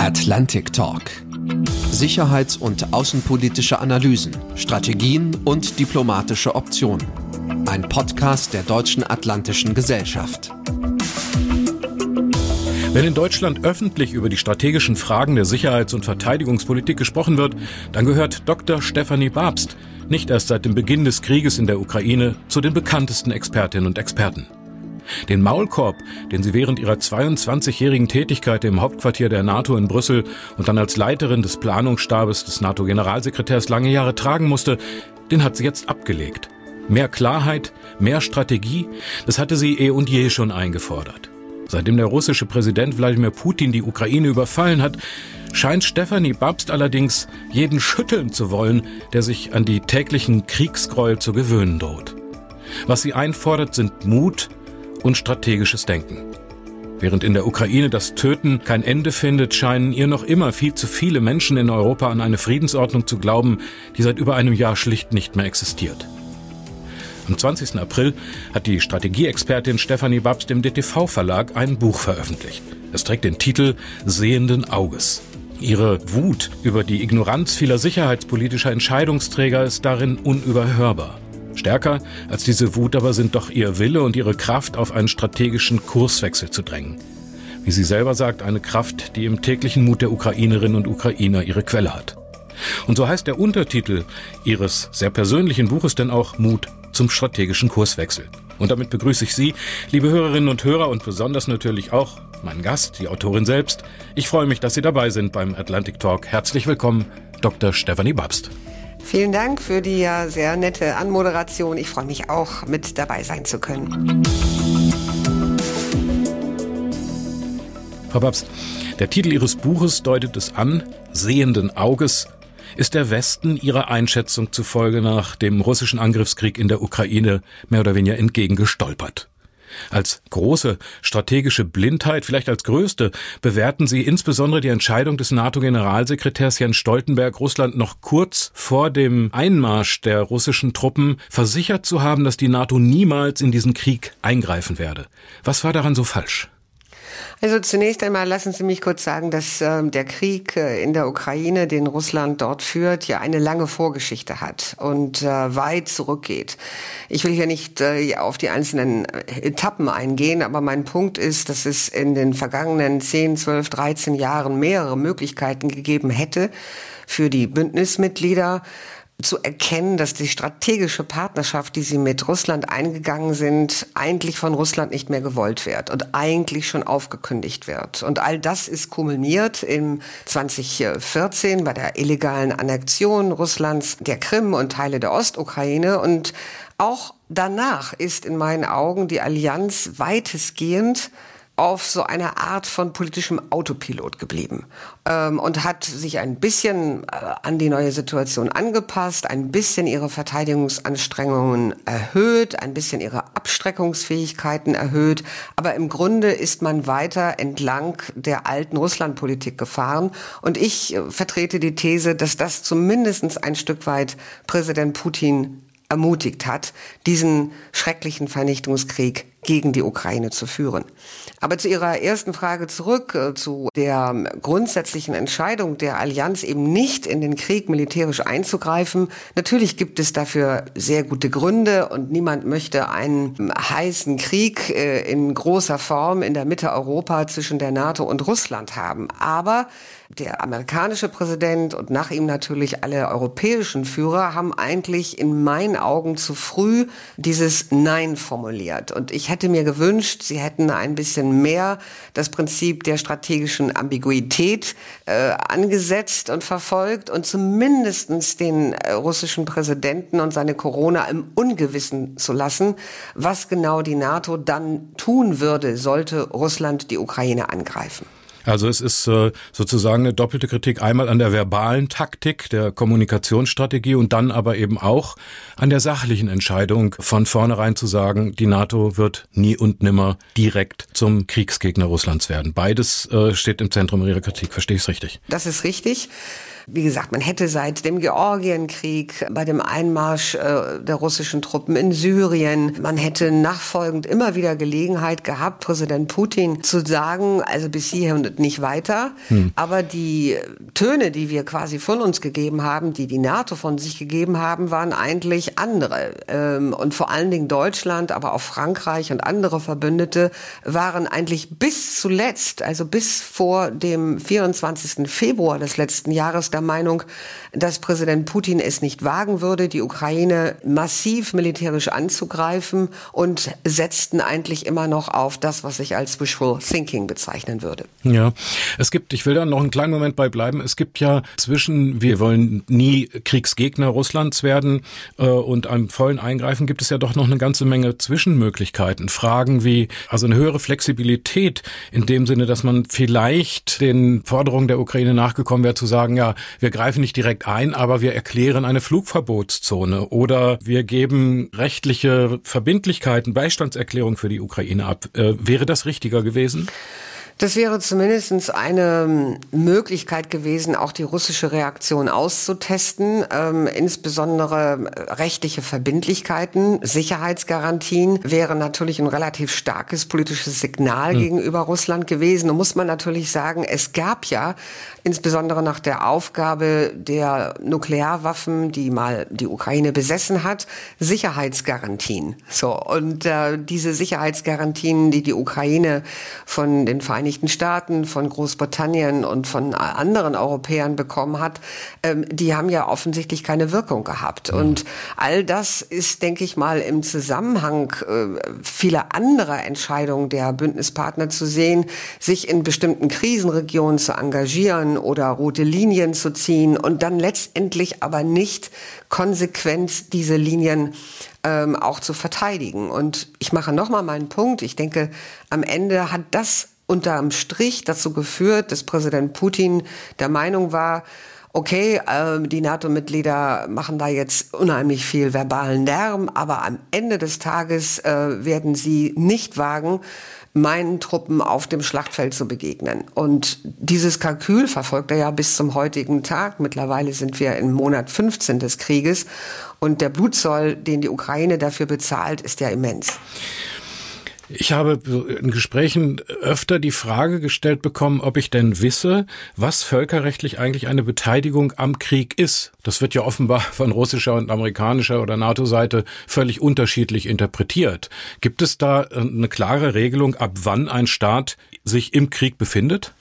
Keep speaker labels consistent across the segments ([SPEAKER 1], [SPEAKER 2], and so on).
[SPEAKER 1] Atlantic Talk. Sicherheits- und außenpolitische Analysen, Strategien und diplomatische Optionen. Ein Podcast der Deutschen Atlantischen Gesellschaft.
[SPEAKER 2] Wenn in Deutschland öffentlich über die strategischen Fragen der Sicherheits- und Verteidigungspolitik gesprochen wird, dann gehört Dr. Stefanie Babst nicht erst seit dem Beginn des Krieges in der Ukraine zu den bekanntesten Expertinnen und Experten. Den Maulkorb, den sie während ihrer 22-jährigen Tätigkeit im Hauptquartier der NATO in Brüssel und dann als Leiterin des Planungsstabes des NATO-Generalsekretärs lange Jahre tragen musste, den hat sie jetzt abgelegt. Mehr Klarheit, mehr Strategie, das hatte sie eh und je schon eingefordert. Seitdem der russische Präsident Wladimir Putin die Ukraine überfallen hat, scheint Stefanie Babst allerdings jeden schütteln zu wollen, der sich an die täglichen Kriegsgräuel zu gewöhnen droht. Was sie einfordert, sind Mut und strategisches Denken. Während in der Ukraine das Töten kein Ende findet, scheinen ihr noch immer viel zu viele Menschen in Europa an eine Friedensordnung zu glauben, die seit über einem Jahr schlicht nicht mehr existiert. Am 20. April hat die Strategieexpertin Stefanie Babst im DTV-Verlag ein Buch veröffentlicht. Es trägt den Titel Sehenden Auges. Ihre Wut über die Ignoranz vieler sicherheitspolitischer Entscheidungsträger ist darin unüberhörbar. Stärker als diese Wut aber sind doch ihr Wille und ihre Kraft, auf einen strategischen Kurswechsel zu drängen. Wie sie selber sagt, eine Kraft, die im täglichen Mut der Ukrainerinnen und Ukrainer ihre Quelle hat. Und so heißt der Untertitel ihres sehr persönlichen Buches denn auch Mut zum strategischen Kurswechsel. Und damit begrüße ich Sie, liebe Hörerinnen und Hörer und besonders natürlich auch meinen Gast, die Autorin selbst. Ich freue mich, dass Sie dabei sind beim Atlantic Talk. Herzlich willkommen, Dr. Stephanie Babst.
[SPEAKER 3] Vielen Dank für die ja sehr nette Anmoderation. Ich freue mich auch, mit dabei sein zu können.
[SPEAKER 2] Frau Babst, der Titel Ihres Buches deutet es an, Sehenden Auges ist der Westen ihrer Einschätzung zufolge nach dem russischen Angriffskrieg in der Ukraine mehr oder weniger entgegengestolpert. Als große strategische Blindheit, vielleicht als größte, bewerten sie insbesondere die Entscheidung des NATO-Generalsekretärs Jens Stoltenberg, Russland noch kurz vor dem Einmarsch der russischen Truppen versichert zu haben, dass die NATO niemals in diesen Krieg eingreifen werde. Was war daran so falsch?
[SPEAKER 3] Also zunächst einmal lassen Sie mich kurz sagen, dass äh, der Krieg äh, in der Ukraine, den Russland dort führt, ja eine lange Vorgeschichte hat und äh, weit zurückgeht. Ich will hier nicht äh, auf die einzelnen äh, Etappen eingehen, aber mein Punkt ist, dass es in den vergangenen 10, 12, 13 Jahren mehrere Möglichkeiten gegeben hätte für die Bündnismitglieder, zu erkennen, dass die strategische Partnerschaft, die sie mit Russland eingegangen sind, eigentlich von Russland nicht mehr gewollt wird und eigentlich schon aufgekündigt wird. Und all das ist kumuliert im 2014 bei der illegalen Annexion Russlands der Krim und Teile der Ostukraine und auch danach ist in meinen Augen die Allianz weitestgehend auf so eine Art von politischem Autopilot geblieben ähm, und hat sich ein bisschen äh, an die neue Situation angepasst, ein bisschen ihre Verteidigungsanstrengungen erhöht, ein bisschen ihre Abstreckungsfähigkeiten erhöht. Aber im Grunde ist man weiter entlang der alten Russlandpolitik gefahren. Und ich äh, vertrete die These, dass das zumindest ein Stück weit Präsident Putin ermutigt hat, diesen schrecklichen Vernichtungskrieg gegen die Ukraine zu führen. Aber zu Ihrer ersten Frage zurück, äh, zu der grundsätzlichen Entscheidung der Allianz eben nicht in den Krieg militärisch einzugreifen. Natürlich gibt es dafür sehr gute Gründe und niemand möchte einen heißen Krieg äh, in großer Form in der Mitte Europa zwischen der NATO und Russland haben. Aber der amerikanische Präsident und nach ihm natürlich alle europäischen Führer haben eigentlich in meinen Augen zu früh dieses Nein formuliert. Und ich hätte mir gewünscht, sie hätten ein bisschen mehr das Prinzip der strategischen Ambiguität äh, angesetzt und verfolgt und zumindestens den äh, russischen Präsidenten und seine Corona im Ungewissen zu lassen, was genau die NATO dann tun würde, sollte Russland die Ukraine angreifen.
[SPEAKER 2] Also es ist äh, sozusagen eine doppelte Kritik einmal an der verbalen Taktik, der Kommunikationsstrategie und dann aber eben auch an der sachlichen Entscheidung von vornherein zu sagen, die NATO wird nie und nimmer direkt zum Kriegsgegner Russlands werden. Beides äh, steht im Zentrum Ihrer Kritik, verstehe ich es richtig?
[SPEAKER 3] Das ist richtig. Wie gesagt, man hätte seit dem Georgienkrieg, bei dem Einmarsch äh, der russischen Truppen in Syrien, man hätte nachfolgend immer wieder Gelegenheit gehabt, Präsident Putin zu sagen, also bis hierher und nicht weiter. Hm. Aber die Töne, die wir quasi von uns gegeben haben, die die NATO von sich gegeben haben, waren eigentlich andere. Ähm, und vor allen Dingen Deutschland, aber auch Frankreich und andere Verbündete waren eigentlich bis zuletzt, also bis vor dem 24. Februar des letzten Jahres der Meinung, dass Präsident Putin es nicht wagen würde, die Ukraine massiv militärisch anzugreifen und setzten eigentlich immer noch auf das, was ich als wishful thinking bezeichnen würde.
[SPEAKER 2] Ja, es gibt, ich will da noch einen kleinen Moment bei bleiben, es gibt ja zwischen, wir wollen nie Kriegsgegner Russlands werden äh, und einem vollen Eingreifen gibt es ja doch noch eine ganze Menge Zwischenmöglichkeiten. Fragen wie, also eine höhere Flexibilität in dem Sinne, dass man vielleicht den Forderungen der Ukraine nachgekommen wäre, zu sagen, ja, wir greifen nicht direkt ein, aber wir erklären eine Flugverbotszone oder wir geben rechtliche Verbindlichkeiten, Beistandserklärung für die Ukraine ab. Äh, wäre das richtiger gewesen?
[SPEAKER 3] Das wäre zumindest eine ähm, Möglichkeit gewesen, auch die russische Reaktion auszutesten, ähm, insbesondere äh, rechtliche Verbindlichkeiten, Sicherheitsgarantien wäre natürlich ein relativ starkes politisches Signal hm. gegenüber Russland gewesen. Und muss man natürlich sagen, es gab ja insbesondere nach der Aufgabe der Nuklearwaffen, die mal die Ukraine besessen hat, Sicherheitsgarantien. So und äh, diese Sicherheitsgarantien, die die Ukraine von den Vereinigten Staaten, von Großbritannien und von anderen Europäern bekommen hat, ähm, die haben ja offensichtlich keine Wirkung gehabt. Mhm. Und all das ist, denke ich mal, im Zusammenhang äh, vieler anderer Entscheidungen der Bündnispartner zu sehen, sich in bestimmten Krisenregionen zu engagieren oder rote Linien zu ziehen und dann letztendlich aber nicht konsequent diese Linien ähm, auch zu verteidigen. Und ich mache nochmal meinen Punkt. Ich denke, am Ende hat das unterm Strich dazu geführt, dass Präsident Putin der Meinung war, okay, äh, die NATO-Mitglieder machen da jetzt unheimlich viel verbalen Lärm, aber am Ende des Tages äh, werden sie nicht wagen, meinen Truppen auf dem Schlachtfeld zu begegnen. Und dieses Kalkül verfolgt er ja bis zum heutigen Tag. Mittlerweile sind wir im Monat 15 des Krieges und der Blutzoll, den die Ukraine dafür bezahlt, ist ja immens.
[SPEAKER 2] Ich habe in Gesprächen öfter die Frage gestellt bekommen, ob ich denn wisse, was völkerrechtlich eigentlich eine Beteiligung am Krieg ist. Das wird ja offenbar von russischer und amerikanischer oder NATO-Seite völlig unterschiedlich interpretiert. Gibt es da eine klare Regelung, ab wann ein Staat sich im Krieg befindet?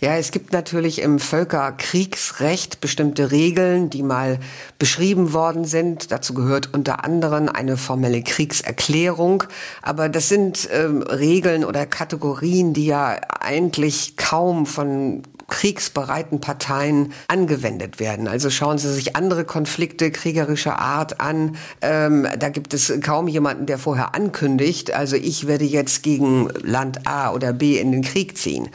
[SPEAKER 3] Ja, es gibt natürlich im Völkerkriegsrecht bestimmte Regeln, die mal beschrieben worden sind. Dazu gehört unter anderem eine formelle Kriegserklärung. Aber das sind ähm, Regeln oder Kategorien, die ja eigentlich kaum von kriegsbereiten Parteien angewendet werden. Also schauen Sie sich andere Konflikte kriegerischer Art an. Ähm, da gibt es kaum jemanden, der vorher ankündigt, also ich werde jetzt gegen Land A oder B in den Krieg ziehen.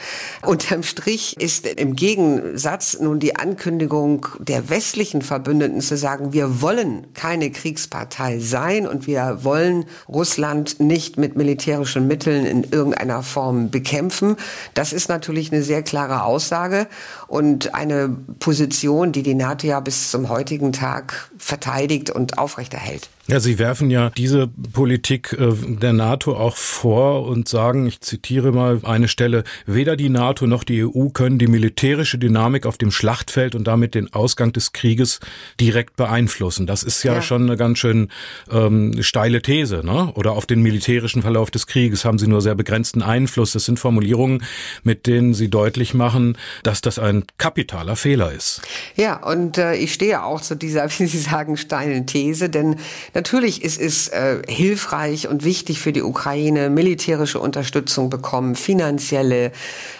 [SPEAKER 3] Unterm Strich ist im Gegensatz nun die Ankündigung der westlichen Verbündeten zu sagen, wir wollen keine Kriegspartei sein und wir wollen Russland nicht mit militärischen Mitteln in irgendeiner Form bekämpfen. Das ist natürlich eine sehr klare Aussage. Aussage und eine Position, die die NATO ja bis zum heutigen Tag verteidigt und aufrechterhält.
[SPEAKER 2] Ja, Sie werfen ja diese Politik äh, der NATO auch vor und sagen, ich zitiere mal eine Stelle, weder die NATO noch die EU können die militärische Dynamik auf dem Schlachtfeld und damit den Ausgang des Krieges direkt beeinflussen. Das ist ja, ja. schon eine ganz schön ähm, steile These, ne? Oder auf den militärischen Verlauf des Krieges haben Sie nur sehr begrenzten Einfluss. Das sind Formulierungen, mit denen Sie deutlich machen, dass das ein kapitaler Fehler ist.
[SPEAKER 3] Ja, und äh, ich stehe auch zu dieser, wie Sie sagen, steilen These, denn Natürlich ist es äh, hilfreich und wichtig für die Ukraine, militärische Unterstützung bekommen, finanzielle,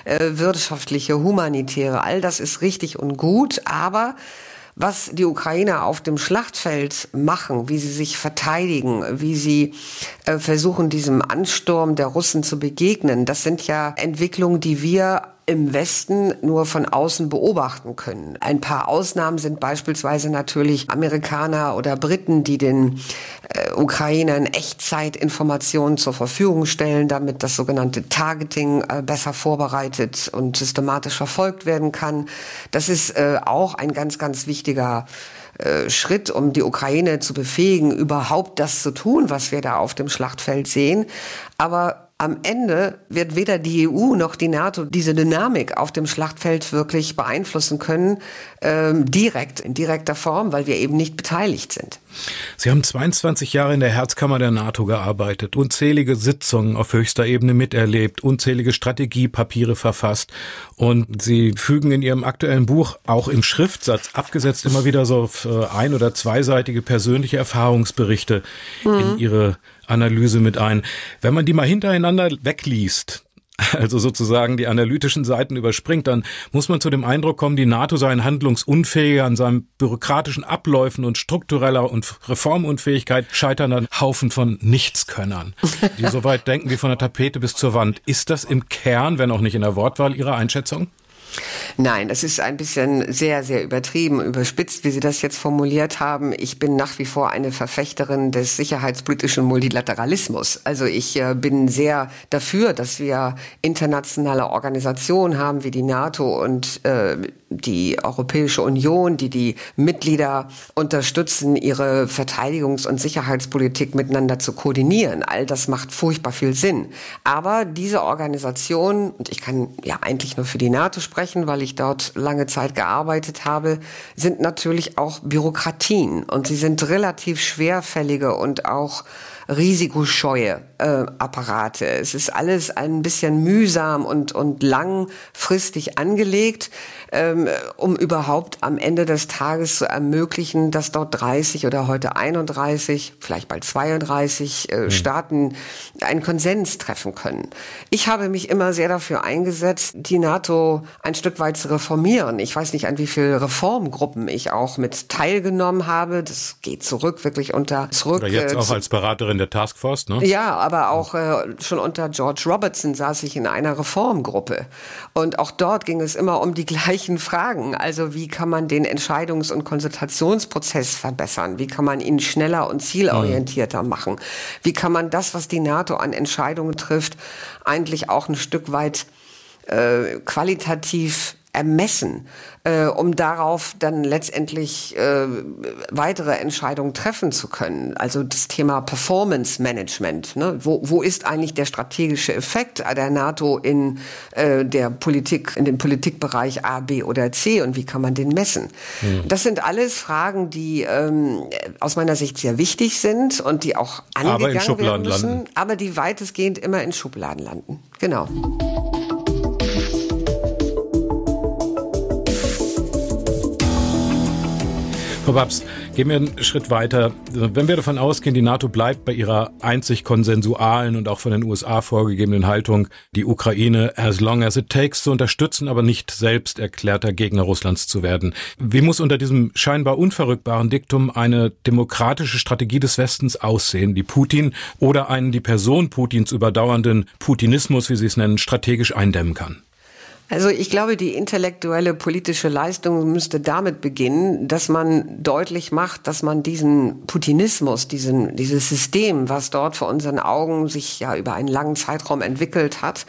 [SPEAKER 3] äh, wirtschaftliche, humanitäre, all das ist richtig und gut, aber was die Ukrainer auf dem Schlachtfeld machen, wie sie sich verteidigen, wie sie äh, versuchen, diesem Ansturm der Russen zu begegnen, das sind ja Entwicklungen, die wir im Westen nur von außen beobachten können. Ein paar Ausnahmen sind beispielsweise natürlich Amerikaner oder Briten, die den äh, Ukrainern Echtzeitinformationen zur Verfügung stellen, damit das sogenannte Targeting äh, besser vorbereitet und systematisch verfolgt werden kann. Das ist äh, auch ein ganz, ganz wichtiger äh, Schritt, um die Ukraine zu befähigen, überhaupt das zu tun, was wir da auf dem Schlachtfeld sehen. Aber am Ende wird weder die EU noch die NATO diese Dynamik auf dem Schlachtfeld wirklich beeinflussen können, ähm, direkt, in direkter Form, weil wir eben nicht beteiligt sind.
[SPEAKER 2] Sie haben 22 Jahre in der Herzkammer der NATO gearbeitet, unzählige Sitzungen auf höchster Ebene miterlebt, unzählige Strategiepapiere verfasst und Sie fügen in Ihrem aktuellen Buch auch im Schriftsatz abgesetzt immer wieder so äh, ein- oder zweiseitige persönliche Erfahrungsberichte mhm. in Ihre Analyse mit ein. Wenn man die mal hintereinander wegliest, also sozusagen die analytischen Seiten überspringt, dann muss man zu dem Eindruck kommen, die NATO sei ein handlungsunfähiger an seinen bürokratischen Abläufen und struktureller und Reformunfähigkeit scheitern an Haufen von Nichtskönnern, die so weit denken wie von der Tapete bis zur Wand. Ist das im Kern, wenn auch nicht in der Wortwahl, Ihre Einschätzung?
[SPEAKER 3] Nein, das ist ein bisschen sehr, sehr übertrieben, überspitzt, wie Sie das jetzt formuliert haben. Ich bin nach wie vor eine Verfechterin des sicherheitspolitischen Multilateralismus. Also ich äh, bin sehr dafür, dass wir internationale Organisationen haben wie die NATO und äh, die Europäische Union, die die Mitglieder unterstützen, ihre Verteidigungs- und Sicherheitspolitik miteinander zu koordinieren. All das macht furchtbar viel Sinn. Aber diese Organisation, und ich kann ja eigentlich nur für die NATO sprechen, weil ich dort lange Zeit gearbeitet habe, sind natürlich auch Bürokratien und sie sind relativ schwerfällige und auch risikoscheue äh, Apparate. Es ist alles ein bisschen mühsam und, und langfristig angelegt, um überhaupt am Ende des Tages zu ermöglichen, dass dort 30 oder heute 31, vielleicht bald 32 äh, mhm. Staaten einen Konsens treffen können. Ich habe mich immer sehr dafür eingesetzt, die NATO ein Stück weit zu reformieren. Ich weiß nicht, an wie viele Reformgruppen ich auch mit teilgenommen habe. Das geht zurück, wirklich unter zurück.
[SPEAKER 2] Oder jetzt äh, auch als Beraterin der Taskforce, ne?
[SPEAKER 3] Ja, aber auch äh, schon unter George Robertson saß ich in einer Reformgruppe. Und auch dort ging es immer um die gleichen Fragen. Also wie kann man den Entscheidungs- und Konsultationsprozess verbessern? Wie kann man ihn schneller und zielorientierter machen? Wie kann man das, was die NATO an Entscheidungen trifft, eigentlich auch ein Stück weit äh, qualitativ ermessen, äh, um darauf dann letztendlich äh, weitere Entscheidungen treffen zu können. Also das Thema Performance Management. Ne? Wo, wo ist eigentlich der strategische Effekt der NATO in äh, der Politik, in dem Politikbereich A, B oder C und wie kann man den messen? Mhm. Das sind alles Fragen, die ähm, aus meiner Sicht sehr wichtig sind und die auch angegangen werden müssen, landen. aber die weitestgehend immer in Schubladen landen. Genau.
[SPEAKER 2] Frau Babs, gehen wir einen Schritt weiter. Wenn wir davon ausgehen, die NATO bleibt bei ihrer einzig konsensualen und auch von den USA vorgegebenen Haltung, die Ukraine as long as it takes zu unterstützen, aber nicht selbst erklärter Gegner Russlands zu werden. Wie muss unter diesem scheinbar unverrückbaren Diktum eine demokratische Strategie des Westens aussehen, die Putin oder einen die Person Putins überdauernden Putinismus, wie Sie es nennen, strategisch eindämmen kann?
[SPEAKER 3] Also ich glaube, die intellektuelle politische Leistung müsste damit beginnen, dass man deutlich macht, dass man diesen Putinismus, diesen, dieses System, was dort vor unseren Augen sich ja über einen langen Zeitraum entwickelt hat,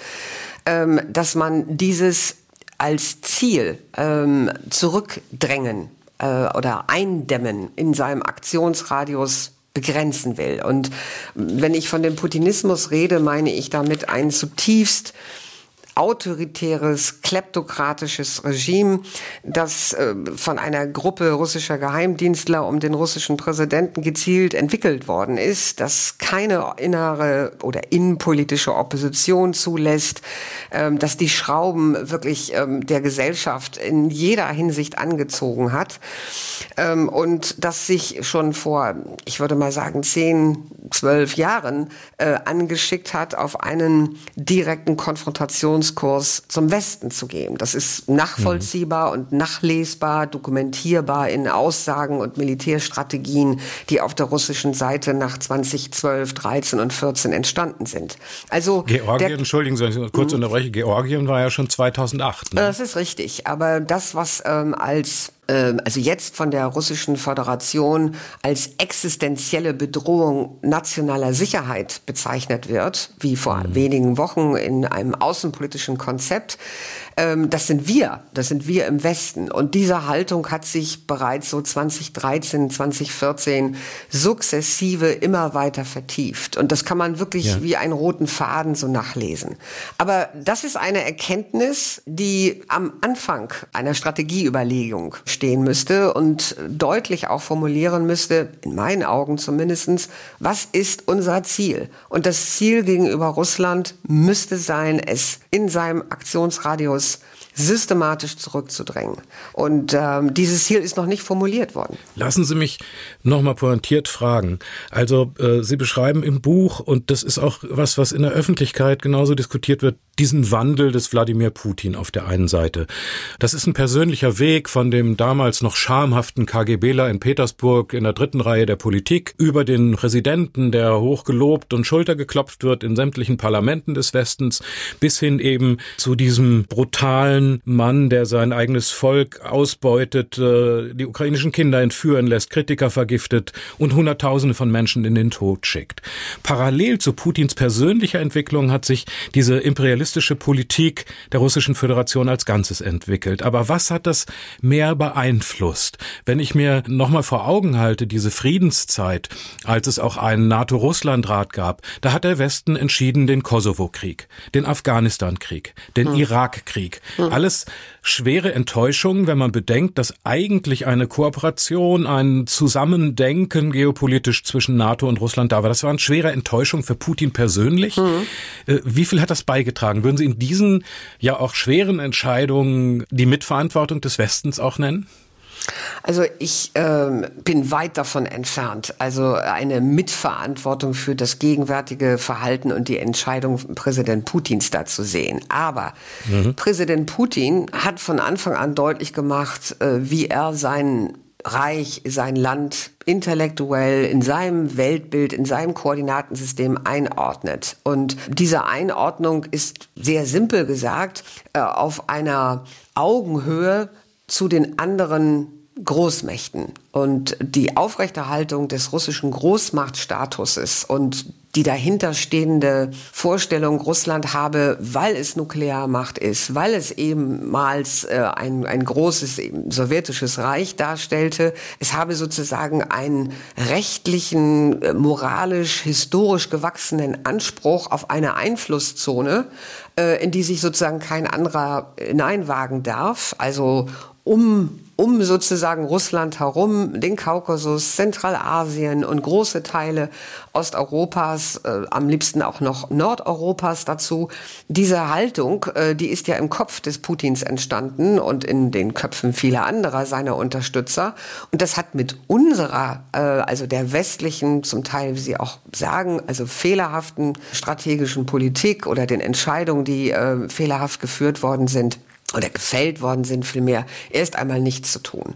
[SPEAKER 3] ähm, dass man dieses als Ziel ähm, zurückdrängen äh, oder eindämmen in seinem Aktionsradius begrenzen will. Und wenn ich von dem Putinismus rede, meine ich damit ein zutiefst autoritäres, kleptokratisches Regime, das äh, von einer Gruppe russischer Geheimdienstler um den russischen Präsidenten gezielt entwickelt worden ist, das keine innere oder innenpolitische Opposition zulässt, ähm, dass die Schrauben wirklich ähm, der Gesellschaft in jeder Hinsicht angezogen hat. Ähm, und das sich schon vor, ich würde mal sagen, zehn, zwölf Jahren äh, angeschickt hat auf einen direkten Konfrontations Diskurs zum Westen zu geben. Das ist nachvollziehbar mhm. und nachlesbar, dokumentierbar in Aussagen und Militärstrategien, die auf der russischen Seite nach 2012, 13 und 14 entstanden sind.
[SPEAKER 2] Also Georgien, der, entschuldigen Sie, kurz mhm. unterbreche, Georgien war ja schon 2008.
[SPEAKER 3] Ne? Das ist richtig, aber das, was ähm, als also jetzt von der russischen Föderation als existenzielle Bedrohung nationaler Sicherheit bezeichnet wird, wie vor mhm. wenigen Wochen in einem außenpolitischen Konzept, ähm, das sind wir, das sind wir im Westen. Und diese Haltung hat sich bereits so 2013, 2014 sukzessive immer weiter vertieft. Und das kann man wirklich ja. wie einen roten Faden so nachlesen. Aber das ist eine Erkenntnis, die am Anfang einer Strategieüberlegung stehen müsste und deutlich auch formulieren müsste, in meinen Augen zumindestens, was ist unser Ziel? Und das Ziel gegenüber Russland müsste sein, es in seinem Aktionsradius systematisch zurückzudrängen. Und ähm, dieses Ziel ist noch nicht formuliert worden.
[SPEAKER 2] Lassen Sie mich nochmal pointiert fragen. Also äh, Sie beschreiben im Buch, und das ist auch was, was in der Öffentlichkeit genauso diskutiert wird, diesen Wandel des Wladimir Putin auf der einen Seite. Das ist ein persönlicher Weg von dem damals noch schamhaften KGBler in Petersburg in der dritten Reihe der Politik über den Präsidenten, der hochgelobt und schultergeklopft wird in sämtlichen Parlamenten des Westens, bis hin eben zu diesem brutalen Mann, der sein eigenes Volk ausbeutet, äh, die ukrainischen Kinder entführen lässt, Kritiker vergiftet und Hunderttausende von Menschen in den Tod schickt. Parallel zu Putins persönlicher Entwicklung hat sich diese imperialistische imperialistische Politik der russischen Föderation als Ganzes entwickelt. Aber was hat das mehr beeinflusst? Wenn ich mir nochmal vor Augen halte, diese Friedenszeit, als es auch einen NATO-Russland-Rat gab, da hat der Westen entschieden den Kosovo-Krieg, den Afghanistan-Krieg, den hm. Irak-Krieg. Hm. Alles schwere Enttäuschungen, wenn man bedenkt, dass eigentlich eine Kooperation, ein Zusammendenken geopolitisch zwischen NATO und Russland da war. Das war eine schwere Enttäuschung für Putin persönlich. Mhm. Wie viel hat das beigetragen? Würden Sie in diesen ja auch schweren Entscheidungen die Mitverantwortung des Westens auch nennen?
[SPEAKER 3] Also ich ähm, bin weit davon entfernt, also eine Mitverantwortung für das gegenwärtige Verhalten und die Entscheidung Präsident Putins da zu sehen. Aber mhm. Präsident Putin hat von Anfang an deutlich gemacht, äh, wie er sein Reich, sein Land intellektuell in seinem Weltbild, in seinem Koordinatensystem einordnet. Und diese Einordnung ist sehr simpel gesagt äh, auf einer Augenhöhe zu den anderen Großmächten. Und die Aufrechterhaltung des russischen Großmachtstatuses und die dahinterstehende Vorstellung, Russland habe, weil es Nuklearmacht ist, weil es ehemals äh, ein, ein großes sowjetisches Reich darstellte, es habe sozusagen einen rechtlichen, äh, moralisch, historisch gewachsenen Anspruch auf eine Einflusszone, äh, in die sich sozusagen kein anderer hineinwagen darf, also um um sozusagen Russland herum, den Kaukasus, Zentralasien und große Teile Osteuropas, äh, am liebsten auch noch Nordeuropas dazu. Diese Haltung, äh, die ist ja im Kopf des Putins entstanden und in den Köpfen vieler anderer seiner Unterstützer. Und das hat mit unserer, äh, also der westlichen, zum Teil, wie Sie auch sagen, also fehlerhaften strategischen Politik oder den Entscheidungen, die äh, fehlerhaft geführt worden sind, oder gefällt worden sind, vielmehr erst einmal nichts zu tun.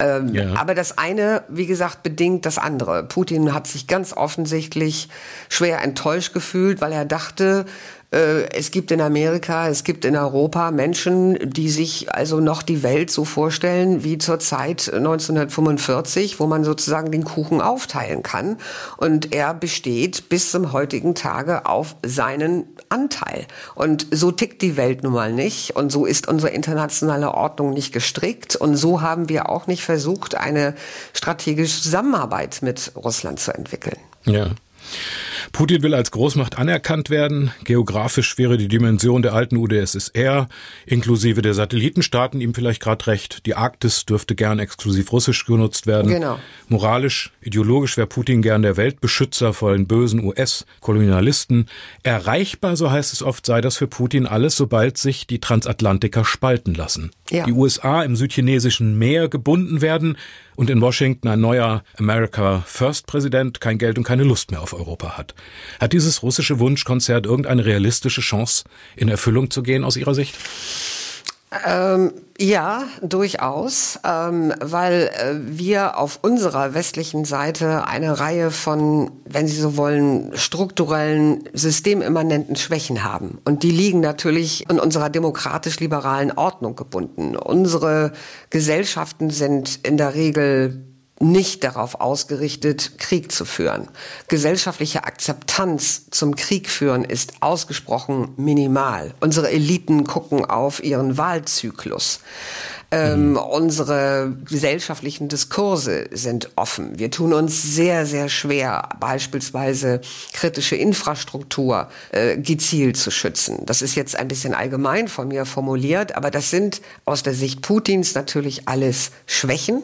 [SPEAKER 3] Ähm, ja. Aber das eine, wie gesagt, bedingt das andere. Putin hat sich ganz offensichtlich schwer enttäuscht gefühlt, weil er dachte, es gibt in Amerika, es gibt in Europa Menschen, die sich also noch die Welt so vorstellen wie zur Zeit 1945, wo man sozusagen den Kuchen aufteilen kann. Und er besteht bis zum heutigen Tage auf seinen Anteil. Und so tickt die Welt nun mal nicht. Und so ist unsere internationale Ordnung nicht gestrickt. Und so haben wir auch nicht versucht, eine strategische Zusammenarbeit mit Russland zu entwickeln.
[SPEAKER 2] Ja. Putin will als Großmacht anerkannt werden. Geografisch wäre die Dimension der alten UdSSR inklusive der Satellitenstaaten ihm vielleicht gerade recht. Die Arktis dürfte gern exklusiv russisch genutzt werden. Genau. Moralisch, ideologisch wäre Putin gern der Weltbeschützer vor den bösen US-Kolonialisten. Erreichbar, so heißt es oft, sei das für Putin alles, sobald sich die Transatlantiker spalten lassen. Ja. Die USA im südchinesischen Meer gebunden werden und in Washington ein neuer America First Präsident kein Geld und keine Lust mehr auf Europa hat. Hat dieses russische Wunschkonzert irgendeine realistische Chance, in Erfüllung zu gehen aus Ihrer Sicht?
[SPEAKER 3] Ähm, ja, durchaus, ähm, weil äh, wir auf unserer westlichen Seite eine Reihe von, wenn Sie so wollen, strukturellen, systemimmanenten Schwächen haben. Und die liegen natürlich in unserer demokratisch-liberalen Ordnung gebunden. Unsere Gesellschaften sind in der Regel nicht darauf ausgerichtet, Krieg zu führen. Gesellschaftliche Akzeptanz zum Krieg führen ist ausgesprochen minimal. Unsere Eliten gucken auf ihren Wahlzyklus. Ähm, mhm. Unsere gesellschaftlichen Diskurse sind offen. Wir tun uns sehr, sehr schwer, beispielsweise kritische Infrastruktur äh, gezielt zu schützen. Das ist jetzt ein bisschen allgemein von mir formuliert, aber das sind aus der Sicht Putins natürlich alles Schwächen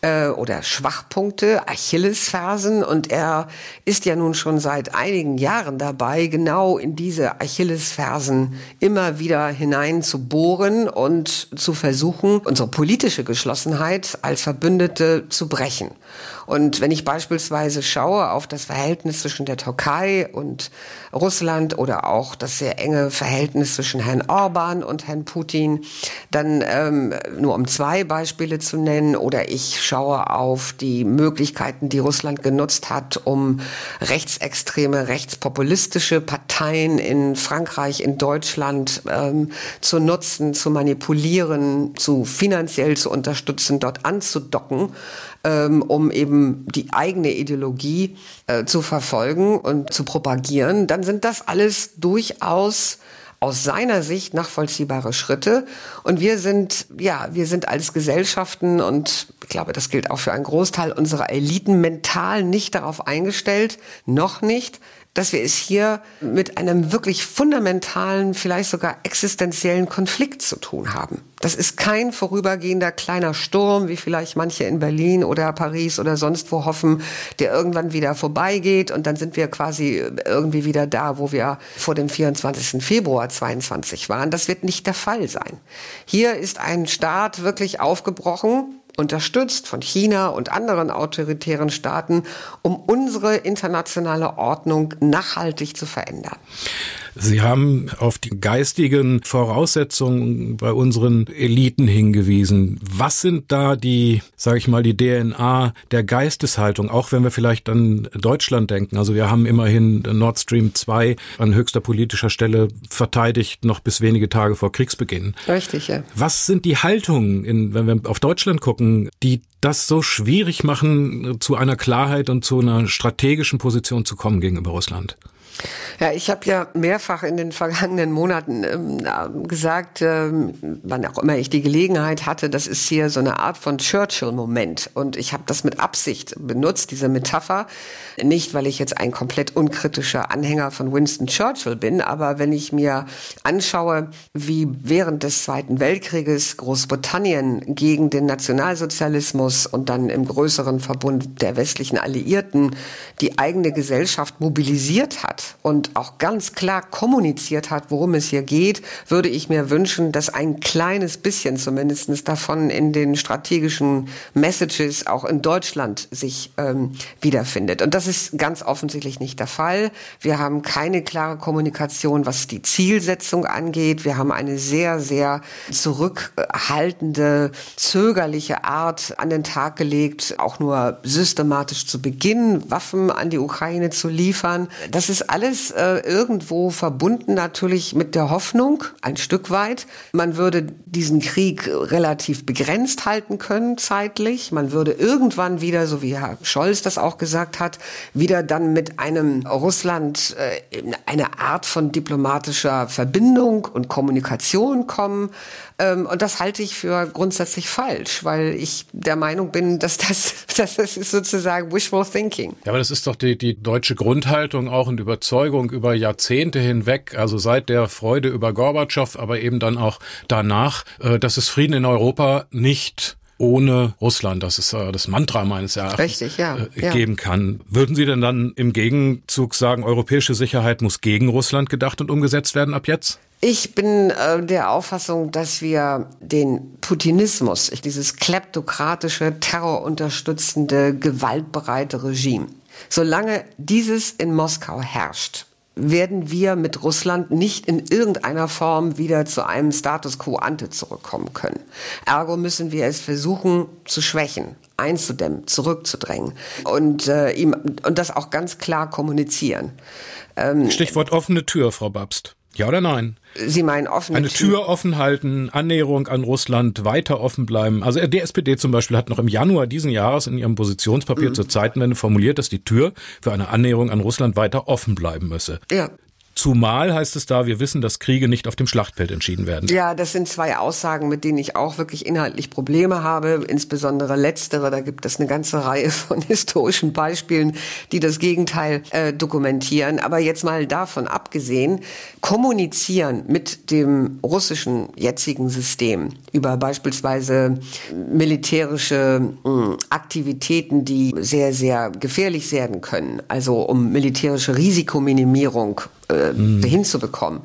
[SPEAKER 3] äh, oder Schwachpunkte, Achillesfersen. Und er ist ja nun schon seit einigen Jahren dabei, genau in diese Achillesfersen immer wieder hinein zu bohren und zu versuchen, unsere politische Geschlossenheit als Verbündete zu brechen. Und wenn ich beispielsweise schaue auf das Verhältnis zwischen der Türkei und Russland oder auch das sehr enge Verhältnis zwischen Herrn Orban und Herrn Putin, dann ähm, nur um zwei Beispiele zu nennen, oder ich schaue auf die Möglichkeiten, die Russland genutzt hat, um rechtsextreme, rechtspopulistische Parteien in Frankreich, in Deutschland ähm, zu nutzen, zu manipulieren, zu finanziell zu unterstützen, dort anzudocken ähm, um eben die eigene Ideologie äh, zu verfolgen und zu propagieren, dann sind das alles durchaus aus seiner Sicht nachvollziehbare Schritte. Und wir sind, ja, wir sind als Gesellschaften und ich glaube, das gilt auch für einen Großteil unserer Eliten mental nicht darauf eingestellt, noch nicht, dass wir es hier mit einem wirklich fundamentalen, vielleicht sogar existenziellen Konflikt zu tun haben. Das ist kein vorübergehender kleiner Sturm, wie vielleicht manche in Berlin oder Paris oder sonst wo hoffen, der irgendwann wieder vorbeigeht und dann sind wir quasi irgendwie wieder da, wo wir vor dem 24. Februar 22 waren. Das wird nicht der Fall sein. Hier ist ein Staat wirklich aufgebrochen, unterstützt von China und anderen autoritären Staaten, um unsere internationale Ordnung nachhaltig zu verändern.
[SPEAKER 2] Sie haben auf die geistigen Voraussetzungen bei unseren Eliten hingewiesen. Was sind da die, sage ich mal, die DNA der Geisteshaltung, auch wenn wir vielleicht an Deutschland denken? Also wir haben immerhin Nord Stream 2 an höchster politischer Stelle verteidigt, noch bis wenige Tage vor Kriegsbeginn.
[SPEAKER 3] Richtig, ja.
[SPEAKER 2] Was sind die Haltungen, in, wenn wir auf Deutschland gucken, die das so schwierig machen, zu einer Klarheit und zu einer strategischen Position zu kommen gegenüber Russland?
[SPEAKER 3] Ja, ich habe ja mehrfach in den vergangenen Monaten ähm, gesagt, ähm, wann auch immer ich die Gelegenheit hatte, das ist hier so eine Art von Churchill-Moment. Und ich habe das mit Absicht benutzt, diese Metapher. Nicht, weil ich jetzt ein komplett unkritischer Anhänger von Winston Churchill bin, aber wenn ich mir anschaue, wie während des Zweiten Weltkrieges Großbritannien gegen den Nationalsozialismus und dann im größeren Verbund der westlichen Alliierten die eigene Gesellschaft mobilisiert hat, und auch ganz klar kommuniziert hat, worum es hier geht, würde ich mir wünschen, dass ein kleines bisschen zumindest davon in den strategischen Messages auch in Deutschland sich ähm, wiederfindet. Und das ist ganz offensichtlich nicht der Fall. Wir haben keine klare Kommunikation, was die Zielsetzung angeht. Wir haben eine sehr, sehr zurückhaltende, zögerliche Art an den Tag gelegt, auch nur systematisch zu beginnen, Waffen an die Ukraine zu liefern. Das ist alles äh, irgendwo verbunden natürlich mit der Hoffnung, ein Stück weit. Man würde diesen Krieg relativ begrenzt halten können zeitlich. Man würde irgendwann wieder, so wie Herr Scholz das auch gesagt hat, wieder dann mit einem Russland äh, eine Art von diplomatischer Verbindung und Kommunikation kommen. Ähm, und das halte ich für grundsätzlich falsch, weil ich der Meinung bin, dass das, dass das ist sozusagen wishful thinking.
[SPEAKER 2] Ja, aber das ist doch die, die deutsche Grundhaltung auch und Überzeugung über Jahrzehnte hinweg, also seit der Freude über Gorbatschow, aber eben dann auch danach, äh, dass es Frieden in Europa nicht ohne Russland, das ist äh, das Mantra meines Erachtens,
[SPEAKER 3] Richtig, ja,
[SPEAKER 2] äh, ja. geben kann. Würden Sie denn dann im Gegenzug sagen, europäische Sicherheit muss gegen Russland gedacht und umgesetzt werden ab jetzt?
[SPEAKER 3] Ich bin äh, der Auffassung, dass wir den Putinismus, dieses kleptokratische, terrorunterstützende, gewaltbereite Regime, Solange dieses in Moskau herrscht, werden wir mit Russland nicht in irgendeiner Form wieder zu einem Status quo ante zurückkommen können. Ergo müssen wir es versuchen zu schwächen, einzudämmen, zurückzudrängen und, äh, ihm, und das auch ganz klar kommunizieren.
[SPEAKER 2] Ähm, Stichwort offene Tür, Frau Babst. Ja oder nein?
[SPEAKER 3] Sie meinen offene
[SPEAKER 2] Eine Tür offen halten, Annäherung an Russland, weiter offen bleiben. Also die SPD zum Beispiel hat noch im Januar diesen Jahres in ihrem Positionspapier mhm. zur Zeitenwende formuliert, dass die Tür für eine Annäherung an Russland weiter offen bleiben müsse.
[SPEAKER 3] Ja.
[SPEAKER 2] Zumal heißt es da, wir wissen, dass Kriege nicht auf dem Schlachtfeld entschieden werden.
[SPEAKER 3] Ja, das sind zwei Aussagen, mit denen ich auch wirklich inhaltlich Probleme habe. Insbesondere letztere, da gibt es eine ganze Reihe von historischen Beispielen, die das Gegenteil äh, dokumentieren. Aber jetzt mal davon abgesehen, kommunizieren mit dem russischen jetzigen System über beispielsweise militärische äh, Aktivitäten, die sehr, sehr gefährlich werden können, also um militärische Risikominimierung äh, mhm. hinzubekommen.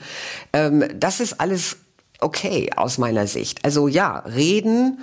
[SPEAKER 3] Ähm, das ist alles okay aus meiner Sicht. Also ja, reden,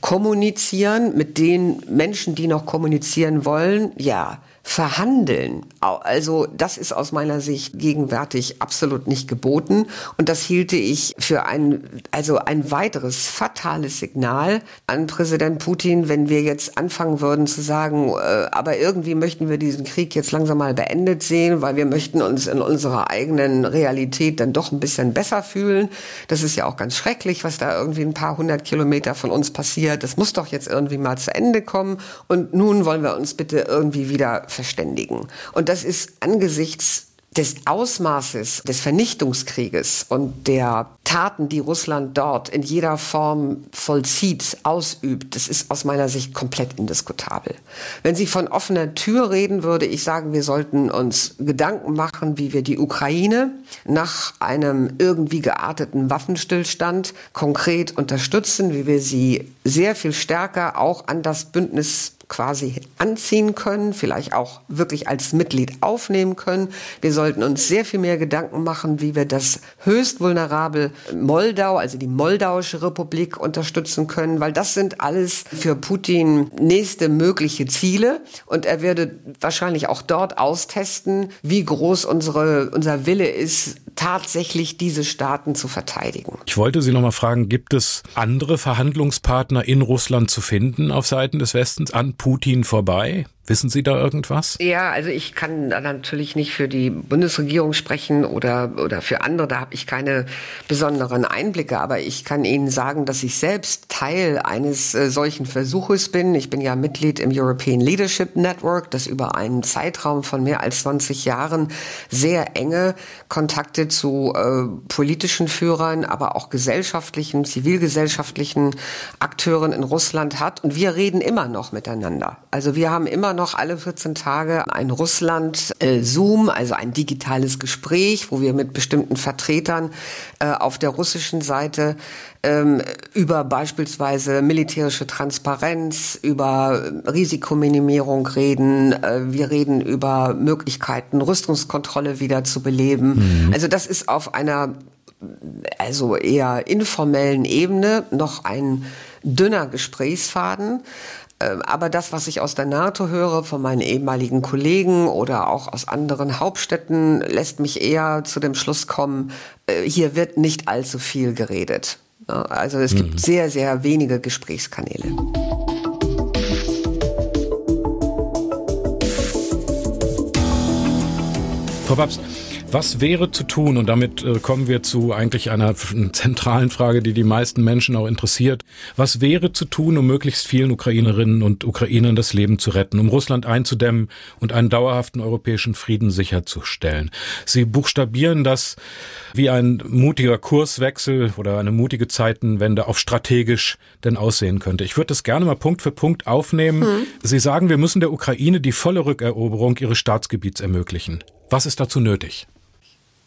[SPEAKER 3] kommunizieren mit den Menschen, die noch kommunizieren wollen, ja verhandeln. Also das ist aus meiner Sicht gegenwärtig absolut nicht geboten und das hielte ich für ein also ein weiteres fatales Signal an Präsident Putin, wenn wir jetzt anfangen würden zu sagen, äh, aber irgendwie möchten wir diesen Krieg jetzt langsam mal beendet sehen, weil wir möchten uns in unserer eigenen Realität dann doch ein bisschen besser fühlen. Das ist ja auch ganz schrecklich, was da irgendwie ein paar hundert Kilometer von uns passiert. Das muss doch jetzt irgendwie mal zu Ende kommen und nun wollen wir uns bitte irgendwie wieder verständigen. Und das ist angesichts des Ausmaßes des Vernichtungskrieges und der Taten, die Russland dort in jeder Form vollzieht, ausübt, das ist aus meiner Sicht komplett indiskutabel. Wenn sie von offener Tür reden, würde ich sagen, wir sollten uns Gedanken machen, wie wir die Ukraine nach einem irgendwie gearteten Waffenstillstand konkret unterstützen, wie wir sie sehr viel stärker auch an das Bündnis quasi anziehen können, vielleicht auch wirklich als Mitglied aufnehmen können. Wir sollten uns sehr viel mehr Gedanken machen, wie wir das höchst vulnerable Moldau, also die Moldauische Republik unterstützen können, weil das sind alles für Putin nächste mögliche Ziele und er würde wahrscheinlich auch dort austesten, wie groß unsere, unser Wille ist, tatsächlich diese Staaten zu verteidigen.
[SPEAKER 2] Ich wollte Sie noch mal fragen, gibt es andere Verhandlungspartner in Russland zu finden auf Seiten des Westens an Putin vorbei? Wissen Sie da irgendwas?
[SPEAKER 3] Ja, also ich kann natürlich nicht für die Bundesregierung sprechen oder, oder für andere, da habe ich keine besonderen Einblicke, aber ich kann Ihnen sagen, dass ich selbst Teil eines äh, solchen Versuches bin. Ich bin ja Mitglied im European Leadership Network, das über einen Zeitraum von mehr als 20 Jahren sehr enge Kontakte zu äh, politischen Führern, aber auch gesellschaftlichen, zivilgesellschaftlichen Akteuren in Russland hat. Und wir reden immer noch miteinander. Also wir haben immer noch alle 14 Tage ein Russland-Zoom, also ein digitales Gespräch, wo wir mit bestimmten Vertretern äh, auf der russischen Seite ähm, über beispielsweise militärische Transparenz, über Risikominimierung reden. Äh, wir reden über Möglichkeiten, Rüstungskontrolle wieder zu beleben. Mhm. Also das ist auf einer also eher informellen Ebene noch ein dünner Gesprächsfaden. Ähm, aber das, was ich aus der NATO höre, von meinen ehemaligen Kollegen oder auch aus anderen Hauptstädten, lässt mich eher zu dem Schluss kommen, äh, hier wird nicht allzu viel geredet. Also es gibt mhm. sehr, sehr wenige Gesprächskanäle.
[SPEAKER 2] Frau Babs, was wäre zu tun? Und damit äh, kommen wir zu eigentlich einer zentralen Frage, die die meisten Menschen auch interessiert. Was wäre zu tun, um möglichst vielen Ukrainerinnen und Ukrainern das Leben zu retten, um Russland einzudämmen und einen dauerhaften europäischen Frieden sicherzustellen? Sie buchstabieren das wie ein mutiger Kurswechsel oder eine mutige Zeitenwende auf strategisch denn aussehen könnte. Ich würde das gerne mal Punkt für Punkt aufnehmen. Hm. Sie sagen, wir müssen der Ukraine die volle Rückeroberung ihres Staatsgebiets ermöglichen. Was ist dazu nötig?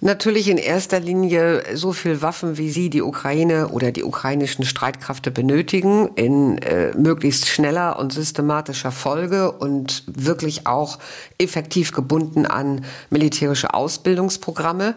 [SPEAKER 3] Natürlich in erster Linie so viel Waffen, wie sie die Ukraine oder die ukrainischen Streitkräfte benötigen, in äh, möglichst schneller und systematischer Folge und wirklich auch effektiv gebunden an militärische Ausbildungsprogramme.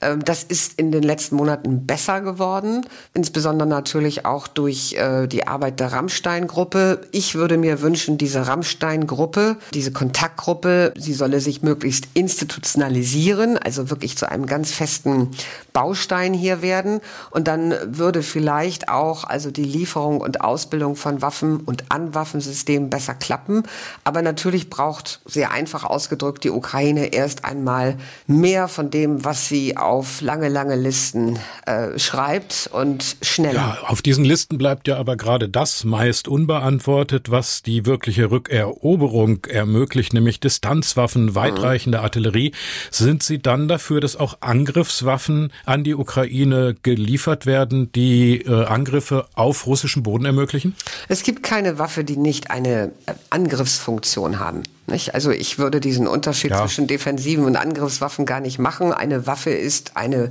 [SPEAKER 3] Ähm, das ist in den letzten Monaten besser geworden, insbesondere natürlich auch durch äh, die Arbeit der Rammstein-Gruppe. Ich würde mir wünschen, diese Rammstein-Gruppe, diese Kontaktgruppe, sie solle sich möglichst institutionalisieren, also wirklich zu einem einem ganz festen Baustein hier werden. Und dann würde vielleicht auch also die Lieferung und Ausbildung von Waffen und an Waffensystemen besser klappen. Aber natürlich braucht sehr einfach ausgedrückt die Ukraine erst einmal mehr von dem, was sie auf lange, lange Listen äh, schreibt und schneller.
[SPEAKER 2] Ja, auf diesen Listen bleibt ja aber gerade das meist unbeantwortet, was die wirkliche Rückeroberung ermöglicht, nämlich Distanzwaffen, weitreichende Artillerie. Sind Sie dann dafür, dass auch auch Angriffswaffen an die Ukraine geliefert werden, die äh, Angriffe auf russischem Boden ermöglichen?
[SPEAKER 3] Es gibt keine Waffe, die nicht eine äh, Angriffsfunktion haben. Nicht? Also ich würde diesen Unterschied ja. zwischen defensiven und Angriffswaffen gar nicht machen. Eine Waffe ist eine,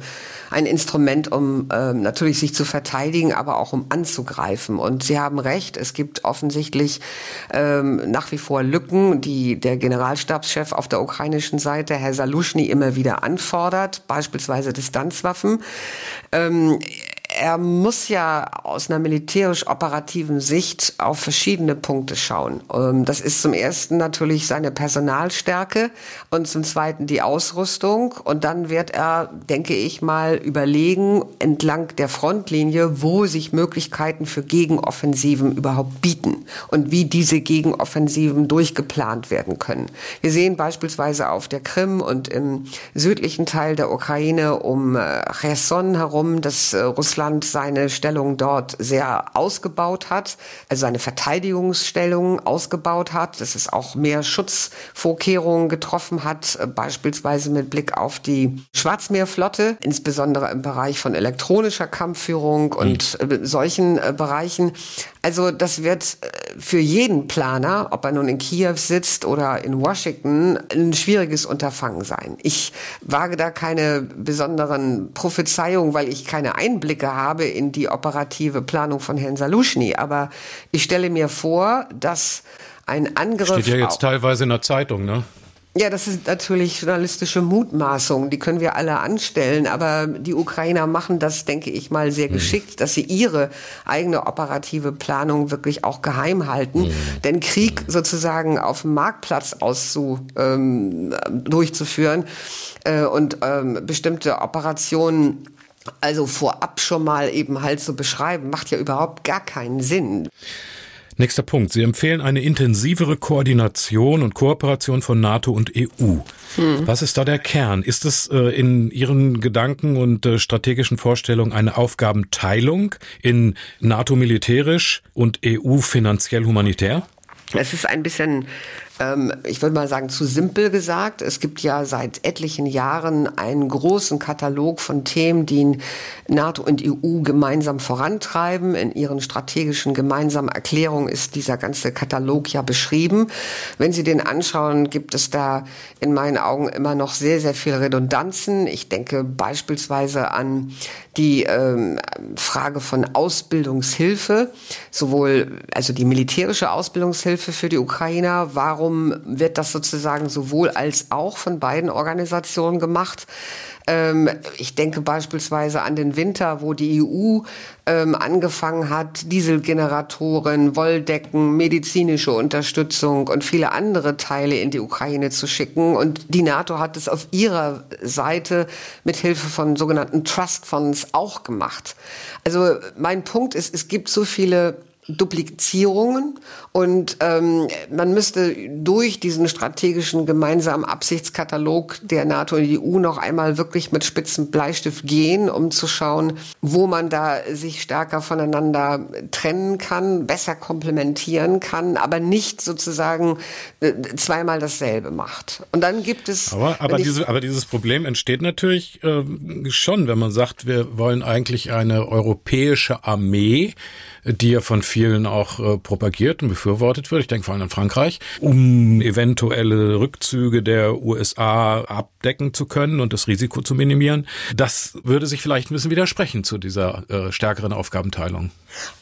[SPEAKER 3] ein Instrument, um ähm, natürlich sich zu verteidigen, aber auch um anzugreifen. Und Sie haben recht, es gibt offensichtlich ähm, nach wie vor Lücken, die der Generalstabschef auf der ukrainischen Seite, Herr Saluschny, immer wieder anfordert, beispielsweise Distanzwaffen. Ähm, er muss ja aus einer militärisch-operativen Sicht auf verschiedene Punkte schauen. Ähm, das ist zum ersten natürlich seine Personalstärke und zum zweiten die Ausrüstung. Und dann wird er, denke ich mal, überlegen entlang der Frontlinie, wo sich Möglichkeiten für Gegenoffensiven überhaupt bieten und wie diese Gegenoffensiven durchgeplant werden können. Wir sehen beispielsweise auf der Krim und im südlichen Teil der Ukraine um äh, Cherson herum, dass äh, Russland Russland seine Stellung dort sehr ausgebaut hat, also seine Verteidigungsstellung ausgebaut hat, dass es auch mehr Schutzvorkehrungen getroffen hat, äh, beispielsweise mit Blick auf die Schwarzmeerflotte, insbesondere im Bereich von elektronischer Kampfführung und mhm. solchen äh, Bereichen. Also das wird für jeden Planer, ob er nun in Kiew sitzt oder in Washington, ein schwieriges Unterfangen sein. Ich wage da keine besonderen Prophezeiungen, weil ich keine Einblicke Einblicke habe in die operative Planung von Herrn Saluschny. Aber ich stelle mir vor, dass ein Angriff.
[SPEAKER 2] Steht ja jetzt teilweise in der Zeitung, ne?
[SPEAKER 3] Ja, das ist natürlich journalistische Mutmaßung, die können wir alle anstellen, aber die Ukrainer machen das, denke ich mal, sehr hm. geschickt, dass sie ihre eigene operative Planung wirklich auch geheim halten. Mhm. Denn Krieg sozusagen auf dem Marktplatz auszu, ähm, durchzuführen äh, und ähm, bestimmte Operationen also vorab schon mal eben halt zu so beschreiben, macht ja überhaupt gar keinen Sinn.
[SPEAKER 2] Nächster Punkt. Sie empfehlen eine intensivere Koordination und Kooperation von NATO und EU. Hm. Was ist da der Kern? Ist es äh, in Ihren Gedanken und äh, strategischen Vorstellungen eine Aufgabenteilung in NATO militärisch und EU finanziell humanitär?
[SPEAKER 3] Es ist ein bisschen ähm, ich würde mal sagen, zu simpel gesagt. Es gibt ja seit etlichen Jahren einen großen Katalog von Themen, die NATO und EU gemeinsam vorantreiben. In ihren strategischen gemeinsamen Erklärungen ist dieser ganze Katalog ja beschrieben. Wenn Sie den anschauen, gibt es da in meinen Augen immer noch sehr, sehr viele Redundanzen. Ich denke beispielsweise an die ähm, Frage von Ausbildungshilfe, sowohl also die militärische Ausbildungshilfe für die Ukrainer. Warum wird das sozusagen sowohl als auch von beiden Organisationen gemacht? Ähm, ich denke beispielsweise an den Winter, wo die EU ähm, angefangen hat, Dieselgeneratoren, Wolldecken, medizinische Unterstützung und viele andere Teile in die Ukraine zu schicken. Und die NATO hat es auf ihrer Seite mit Hilfe von sogenannten Trust Funds auch gemacht. Also mein Punkt ist, es gibt so viele Duplizierungen und ähm, man müsste durch diesen strategischen gemeinsamen Absichtskatalog der NATO und die EU noch einmal wirklich mit spitzen Bleistift gehen, um zu schauen, wo man da sich stärker voneinander trennen kann, besser komplementieren kann, aber nicht sozusagen äh, zweimal dasselbe macht. Und dann gibt es.
[SPEAKER 2] Aber, aber, diese, aber dieses Problem entsteht natürlich äh, schon, wenn man sagt, wir wollen eigentlich eine europäische Armee, die ja von vielen auch äh, propagiert und befürwortet wird, ich denke vor allem in Frankreich, um eventuelle Rückzüge der USA abdecken zu können und das Risiko zu minimieren. Das würde sich vielleicht ein bisschen widersprechen zu dieser äh, stärkeren Aufgabenteilung.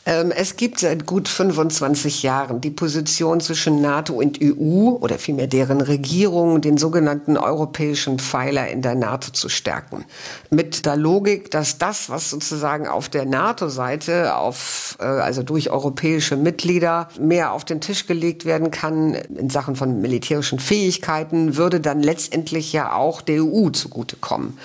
[SPEAKER 3] Ähm, es gibt seit gut 25 Jahren die Position zwischen NATO und EU oder vielmehr deren Regierung, den sogenannten europäischen Pfeiler in der NATO zu stärken. Mit der Logik, dass das, was sozusagen auf der NATO-Seite, auf, also durch europäische Mitglieder, mehr auf den Tisch gelegt werden kann in Sachen von militärischen Fähigkeiten, würde dann letztendlich ja auch der EU zugutekommen.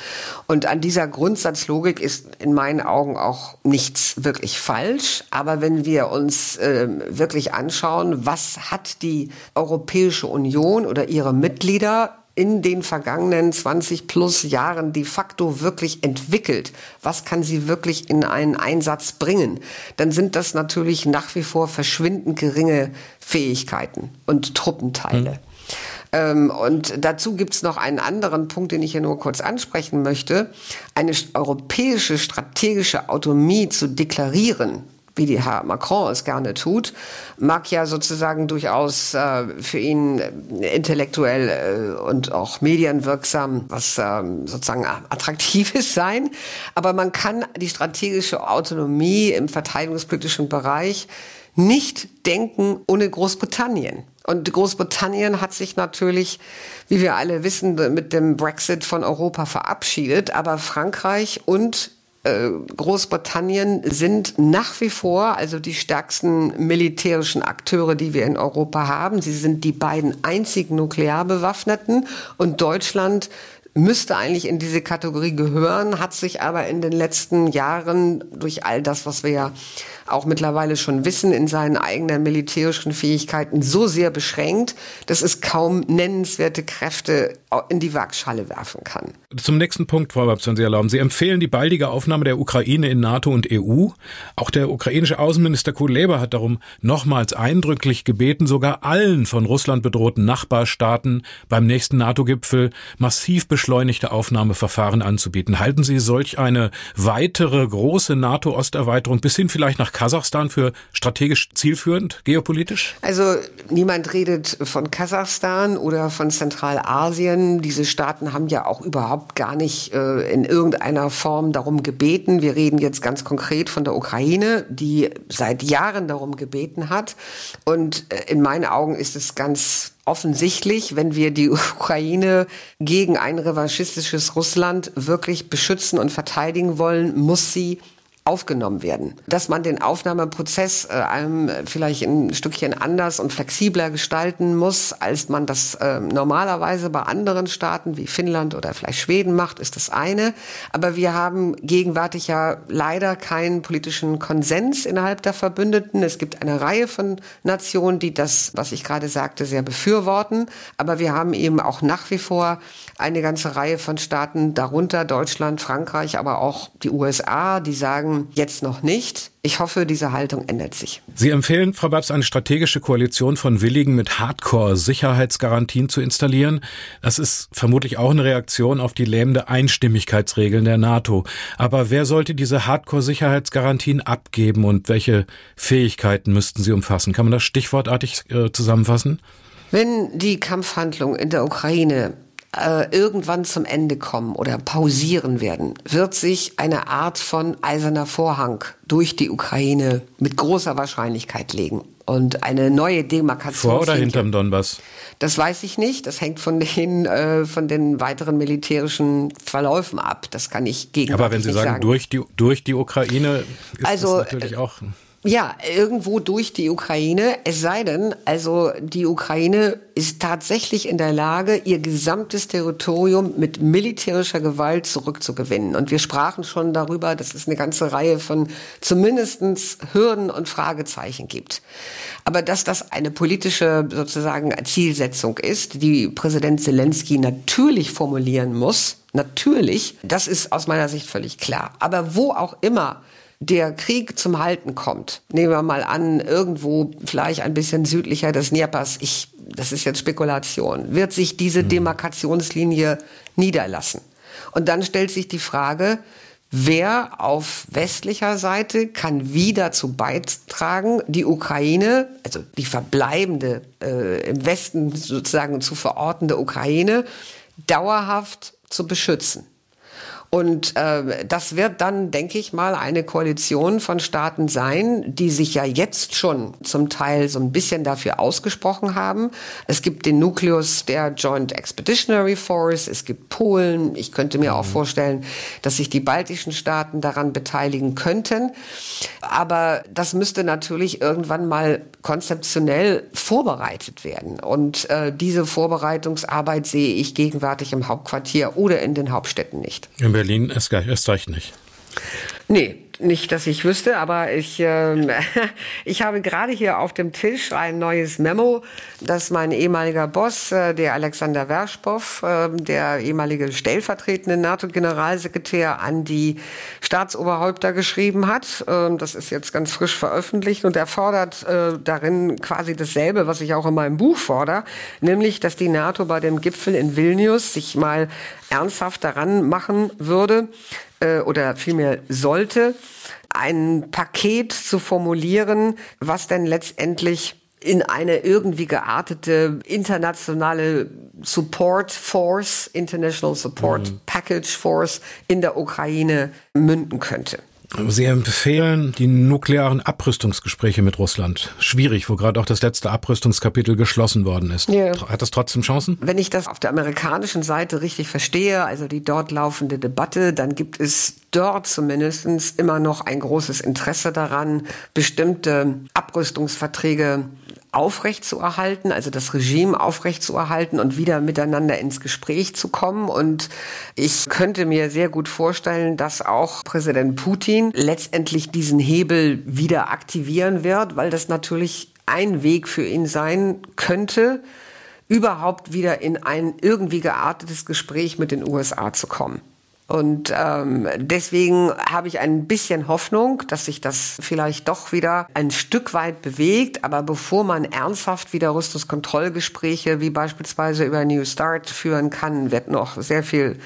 [SPEAKER 3] Und an dieser Grundsatzlogik ist in meinen Augen auch nichts wirklich falsch. Aber wenn wir uns äh, wirklich anschauen, was hat die Europäische Union oder ihre Mitglieder in den vergangenen 20 plus Jahren de facto wirklich entwickelt? Was kann sie wirklich in einen Einsatz bringen? Dann sind das natürlich nach wie vor verschwindend geringe Fähigkeiten und Truppenteile. Mhm. Ähm, und dazu gibt es noch einen anderen Punkt, den ich hier nur kurz ansprechen möchte. Eine europäische strategische Autonomie zu deklarieren, wie die Herr Macron es gerne tut, mag ja sozusagen durchaus äh, für ihn intellektuell äh, und auch medienwirksam was äh, sozusagen attraktives sein. Aber man kann die strategische Autonomie im verteidigungspolitischen Bereich nicht denken ohne Großbritannien. Und Großbritannien hat sich natürlich, wie wir alle wissen, mit dem Brexit von Europa verabschiedet. Aber Frankreich und äh, Großbritannien sind nach wie vor also die stärksten militärischen Akteure, die wir in Europa haben. Sie sind die beiden einzigen nuklearbewaffneten und Deutschland müsste eigentlich in diese Kategorie gehören, hat sich aber in den letzten Jahren durch all das, was wir ja auch mittlerweile schon wissen, in seinen eigenen militärischen Fähigkeiten so sehr beschränkt, dass es kaum nennenswerte Kräfte in die Waagschale werfen kann.
[SPEAKER 2] Zum nächsten Punkt, Frau Babs, wenn Sie erlauben. Sie empfehlen die baldige Aufnahme der Ukraine in NATO und EU. Auch der ukrainische Außenminister Kuleba hat darum nochmals eindrücklich gebeten, sogar allen von Russland bedrohten Nachbarstaaten beim nächsten NATO-Gipfel massiv beschleunigte Aufnahmeverfahren anzubieten. Halten Sie solch eine weitere große NATO-Osterweiterung bis hin vielleicht nach Kasachstan für strategisch zielführend, geopolitisch?
[SPEAKER 3] Also niemand redet von Kasachstan oder von Zentralasien. Diese Staaten haben ja auch überhaupt gar nicht äh, in irgendeiner Form darum gebeten. Wir reden jetzt ganz konkret von der Ukraine, die seit Jahren darum gebeten hat. Und äh, in meinen Augen ist es ganz offensichtlich, wenn wir die Ukraine gegen ein revanchistisches Russland wirklich beschützen und verteidigen wollen, muss sie aufgenommen werden. Dass man den Aufnahmeprozess äh, einem vielleicht ein Stückchen anders und flexibler gestalten muss, als man das äh, normalerweise bei anderen Staaten wie Finnland oder vielleicht Schweden macht, ist das eine. Aber wir haben gegenwärtig ja leider keinen politischen Konsens innerhalb der Verbündeten. Es gibt eine Reihe von Nationen, die das, was ich gerade sagte, sehr befürworten. Aber wir haben eben auch nach wie vor eine ganze Reihe von Staaten, darunter Deutschland, Frankreich, aber auch die USA, die sagen, jetzt noch nicht. Ich hoffe, diese Haltung ändert sich.
[SPEAKER 2] Sie empfehlen, Frau Babs, eine strategische Koalition von Willigen mit Hardcore-Sicherheitsgarantien zu installieren. Das ist vermutlich auch eine Reaktion auf die lähmende Einstimmigkeitsregeln der NATO. Aber wer sollte diese Hardcore-Sicherheitsgarantien abgeben und welche Fähigkeiten müssten sie umfassen? Kann man das stichwortartig äh, zusammenfassen?
[SPEAKER 3] Wenn die Kampfhandlungen in der Ukraine äh, irgendwann zum Ende kommen oder pausieren werden, wird sich eine Art von eiserner Vorhang durch die Ukraine mit großer Wahrscheinlichkeit legen und eine neue Demarkation.
[SPEAKER 2] Vor oder hinterm Donbass?
[SPEAKER 3] Das weiß ich nicht. Das hängt von den äh, von den weiteren militärischen Verläufen ab. Das kann ich gegen.
[SPEAKER 2] Aber wenn Sie sagen, sagen, durch die durch die Ukraine ist also, das natürlich auch.
[SPEAKER 3] Ja, irgendwo durch die Ukraine. Es sei denn, also die Ukraine ist tatsächlich in der Lage, ihr gesamtes Territorium mit militärischer Gewalt zurückzugewinnen. Und wir sprachen schon darüber, dass es eine ganze Reihe von zumindestens Hürden und Fragezeichen gibt. Aber dass das eine politische sozusagen Zielsetzung ist, die Präsident Zelensky natürlich formulieren muss, natürlich, das ist aus meiner Sicht völlig klar. Aber wo auch immer der Krieg zum Halten kommt, nehmen wir mal an, irgendwo vielleicht ein bisschen südlicher des Dnepers, ich, das ist jetzt Spekulation, wird sich diese hm. Demarkationslinie niederlassen. Und dann stellt sich die Frage, wer auf westlicher Seite kann wie dazu beitragen, die Ukraine, also die verbleibende äh, im Westen sozusagen zu verortende Ukraine, dauerhaft zu beschützen. Und äh, das wird dann, denke ich mal, eine Koalition von Staaten sein, die sich ja jetzt schon zum Teil so ein bisschen dafür ausgesprochen haben. Es gibt den Nukleus der Joint Expeditionary Force, es gibt Polen. Ich könnte mir auch mhm. vorstellen, dass sich die baltischen Staaten daran beteiligen könnten. Aber das müsste natürlich irgendwann mal konzeptionell vorbereitet werden. Und äh, diese Vorbereitungsarbeit sehe ich gegenwärtig im Hauptquartier oder in den Hauptstädten nicht.
[SPEAKER 2] In Berlin erst, erst recht nicht.
[SPEAKER 3] Nee, nicht, dass ich wüsste, aber ich, äh, ich habe gerade hier auf dem Tisch ein neues Memo, das mein ehemaliger Boss, äh, der Alexander Werschpow, äh, der ehemalige stellvertretende NATO-Generalsekretär, an die Staatsoberhäupter geschrieben hat. Äh, das ist jetzt ganz frisch veröffentlicht und er fordert äh, darin quasi dasselbe, was ich auch in meinem Buch fordere, nämlich, dass die NATO bei dem Gipfel in Vilnius sich mal ernsthaft daran machen würde, äh, oder vielmehr sollte, ein Paket zu formulieren, was denn letztendlich in eine irgendwie geartete internationale Support Force, International Support mhm. Package Force in der Ukraine münden könnte.
[SPEAKER 2] Sie empfehlen die nuklearen Abrüstungsgespräche mit Russland. Schwierig, wo gerade auch das letzte Abrüstungskapitel geschlossen worden ist. Yeah. Hat das trotzdem Chancen?
[SPEAKER 3] Wenn ich das auf der amerikanischen Seite richtig verstehe, also die dort laufende Debatte, dann gibt es dort zumindest immer noch ein großes Interesse daran, bestimmte Abrüstungsverträge aufrechtzuerhalten, also das Regime aufrechtzuerhalten und wieder miteinander ins Gespräch zu kommen. Und ich könnte mir sehr gut vorstellen, dass auch Präsident Putin letztendlich diesen Hebel wieder aktivieren wird, weil das natürlich ein Weg für ihn sein könnte, überhaupt wieder in ein irgendwie geartetes Gespräch mit den USA zu kommen. Und ähm, deswegen habe ich ein bisschen Hoffnung, dass sich das vielleicht doch wieder ein Stück weit bewegt. Aber bevor man ernsthaft wieder Rüstungskontrollgespräche wie beispielsweise über New Start führen kann, wird noch sehr viel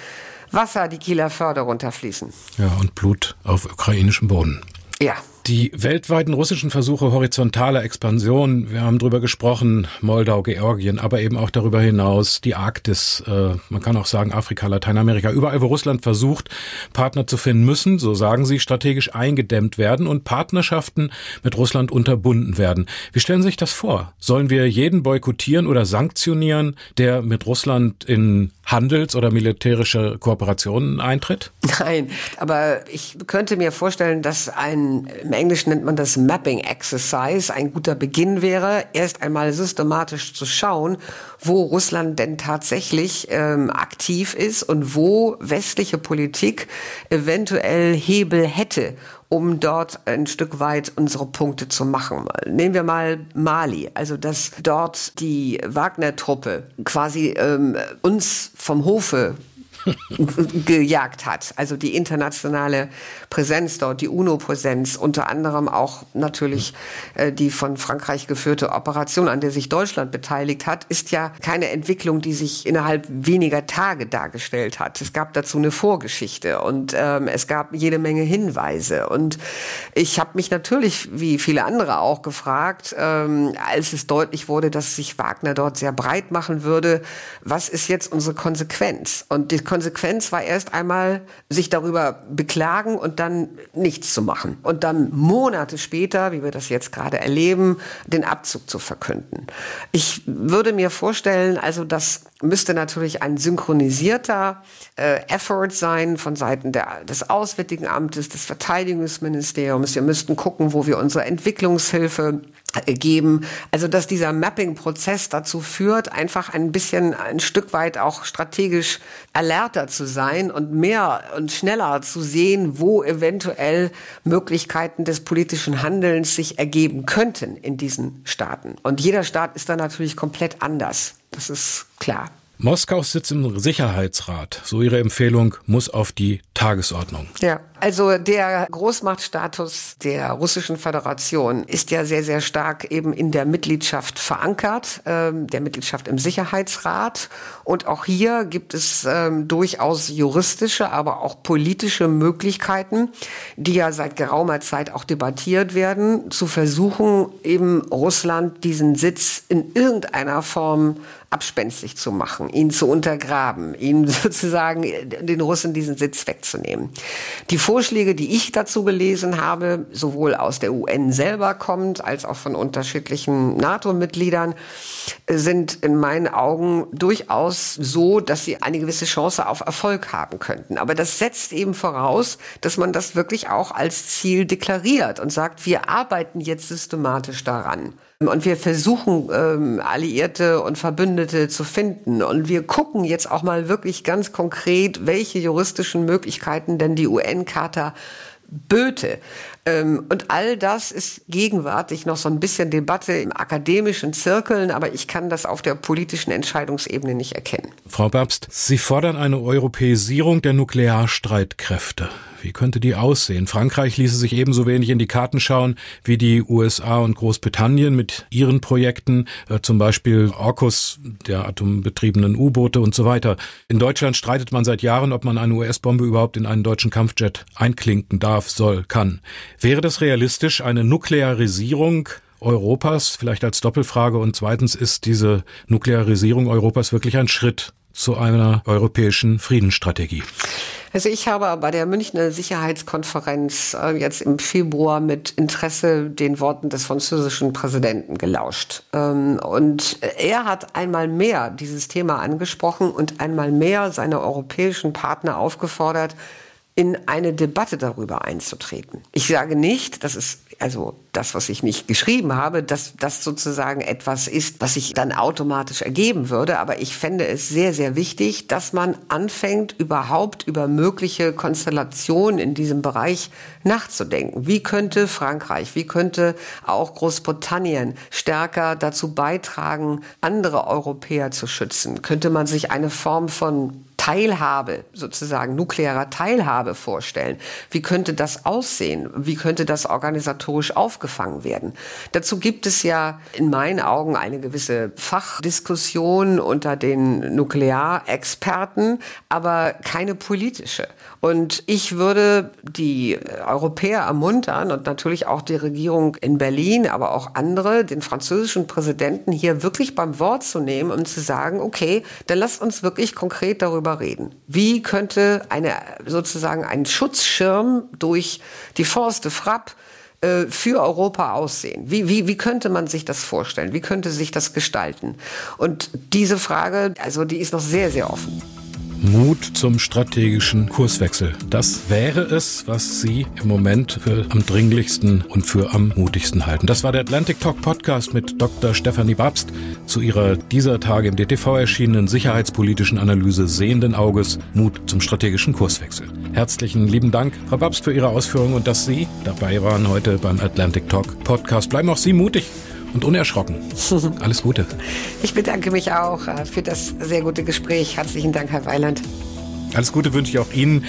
[SPEAKER 3] Wasser die Kieler Förder runterfließen.
[SPEAKER 2] Ja, und Blut auf ukrainischem Boden.
[SPEAKER 3] Ja.
[SPEAKER 2] Die weltweiten russischen Versuche horizontaler Expansion, wir haben drüber gesprochen, Moldau, Georgien, aber eben auch darüber hinaus die Arktis, äh, man kann auch sagen Afrika, Lateinamerika, überall wo Russland versucht, Partner zu finden müssen, so sagen sie, strategisch eingedämmt werden und Partnerschaften mit Russland unterbunden werden. Wie stellen Sie sich das vor? Sollen wir jeden boykottieren oder sanktionieren, der mit Russland in Handels- oder militärische Kooperationen eintritt?
[SPEAKER 3] Nein, aber ich könnte mir vorstellen, dass ein Englischen nennt man das Mapping Exercise, ein guter Beginn wäre, erst einmal systematisch zu schauen, wo Russland denn tatsächlich ähm, aktiv ist und wo westliche Politik eventuell Hebel hätte, um dort ein Stück weit unsere Punkte zu machen. Nehmen wir mal Mali, also dass dort die Wagner-Truppe quasi ähm, uns vom Hofe gejagt hat. Also die internationale Präsenz dort, die UNO-Präsenz, unter anderem auch natürlich äh, die von Frankreich geführte Operation, an der sich Deutschland beteiligt hat, ist ja keine Entwicklung, die sich innerhalb weniger Tage dargestellt hat. Es gab dazu eine Vorgeschichte und ähm, es gab jede Menge Hinweise. Und ich habe mich natürlich, wie viele andere auch, gefragt, ähm, als es deutlich wurde, dass sich Wagner dort sehr breit machen würde, was ist jetzt unsere Konsequenz? Und die Konsequenz war erst einmal sich darüber beklagen und dann nichts zu machen. Und dann Monate später, wie wir das jetzt gerade erleben, den Abzug zu verkünden. Ich würde mir vorstellen, also das müsste natürlich ein synchronisierter äh, Effort sein von Seiten der, des Auswärtigen Amtes, des Verteidigungsministeriums. Wir müssten gucken, wo wir unsere Entwicklungshilfe geben. Also dass dieser Mapping-Prozess dazu führt, einfach ein bisschen ein Stück weit auch strategisch alerter zu sein und mehr und schneller zu sehen, wo eventuell Möglichkeiten des politischen Handelns sich ergeben könnten in diesen Staaten. Und jeder Staat ist da natürlich komplett anders. Das ist klar.
[SPEAKER 2] Moskau sitzt im Sicherheitsrat. So ihre Empfehlung muss auf die Tagesordnung.
[SPEAKER 3] Ja. Also der Großmachtstatus der Russischen Föderation ist ja sehr, sehr stark eben in der Mitgliedschaft verankert, ähm, der Mitgliedschaft im Sicherheitsrat. Und auch hier gibt es ähm, durchaus juristische, aber auch politische Möglichkeiten, die ja seit geraumer Zeit auch debattiert werden, zu versuchen, eben Russland diesen Sitz in irgendeiner Form abspenstig zu machen, ihn zu untergraben, ihn sozusagen den Russen diesen Sitz wegzunehmen. Die Vorschläge, die ich dazu gelesen habe, sowohl aus der UN selber kommt, als auch von unterschiedlichen NATO-Mitgliedern, sind in meinen Augen durchaus so, dass sie eine gewisse Chance auf Erfolg haben könnten. Aber das setzt eben voraus, dass man das wirklich auch als Ziel deklariert und sagt, wir arbeiten jetzt systematisch daran. Und wir versuchen, ähm, Alliierte und Verbündete zu finden. Und wir gucken jetzt auch mal wirklich ganz konkret, welche juristischen Möglichkeiten denn die UN-Charta böte. Ähm, und all das ist gegenwärtig noch so ein bisschen Debatte im akademischen Zirkeln, aber ich kann das auf der politischen Entscheidungsebene nicht erkennen.
[SPEAKER 2] Frau Babst, Sie fordern eine Europäisierung der Nuklearstreitkräfte. Wie könnte die aussehen? Frankreich ließe sich ebenso wenig in die Karten schauen wie die USA und Großbritannien mit ihren Projekten, äh, zum Beispiel AUKUS, der atombetriebenen U-Boote und so weiter. In Deutschland streitet man seit Jahren, ob man eine US-Bombe überhaupt in einen deutschen Kampfjet einklinken darf, soll, kann. Wäre das realistisch, eine Nuklearisierung Europas, vielleicht als Doppelfrage? Und zweitens, ist diese Nuklearisierung Europas wirklich ein Schritt zu einer europäischen Friedensstrategie?
[SPEAKER 3] Also ich habe bei der Münchner Sicherheitskonferenz äh, jetzt im Februar mit Interesse den Worten des französischen Präsidenten gelauscht. Ähm, und er hat einmal mehr dieses Thema angesprochen und einmal mehr seine europäischen Partner aufgefordert, in eine Debatte darüber einzutreten. Ich sage nicht, das ist also das, was ich nicht geschrieben habe, dass das sozusagen etwas ist, was sich dann automatisch ergeben würde. Aber ich fände es sehr, sehr wichtig, dass man anfängt, überhaupt über mögliche Konstellationen in diesem Bereich nachzudenken. Wie könnte Frankreich, wie könnte auch Großbritannien stärker dazu beitragen, andere Europäer zu schützen? Könnte man sich eine Form von Teilhabe, sozusagen nuklearer Teilhabe vorstellen. Wie könnte das aussehen? Wie könnte das organisatorisch aufgefangen werden? Dazu gibt es ja in meinen Augen eine gewisse Fachdiskussion unter den Nuklearexperten, aber keine politische. Und ich würde die Europäer ermuntern und natürlich auch die Regierung in Berlin, aber auch andere, den französischen Präsidenten hier wirklich beim Wort zu nehmen und zu sagen, okay, dann lasst uns wirklich konkret darüber reden. Wie könnte eine, sozusagen ein Schutzschirm durch die Forste Frapp äh, für Europa aussehen? Wie, wie, wie könnte man sich das vorstellen? Wie könnte sich das gestalten? Und diese Frage, also die ist noch sehr, sehr offen.
[SPEAKER 2] Mut zum strategischen Kurswechsel. Das wäre es, was Sie im Moment für am dringlichsten und für am mutigsten halten. Das war der Atlantic Talk Podcast mit Dr. Stefanie Babst zu ihrer dieser Tage im DTV erschienenen sicherheitspolitischen Analyse Sehenden Auges Mut zum strategischen Kurswechsel. Herzlichen lieben Dank, Frau Babst, für Ihre Ausführungen und dass Sie dabei waren heute beim Atlantic Talk Podcast. Bleiben auch Sie mutig und unerschrocken. Alles Gute.
[SPEAKER 3] Ich bedanke mich auch äh, für das sehr gute Gespräch. Herzlichen Dank, Herr Weiland.
[SPEAKER 2] Alles Gute wünsche ich auch Ihnen,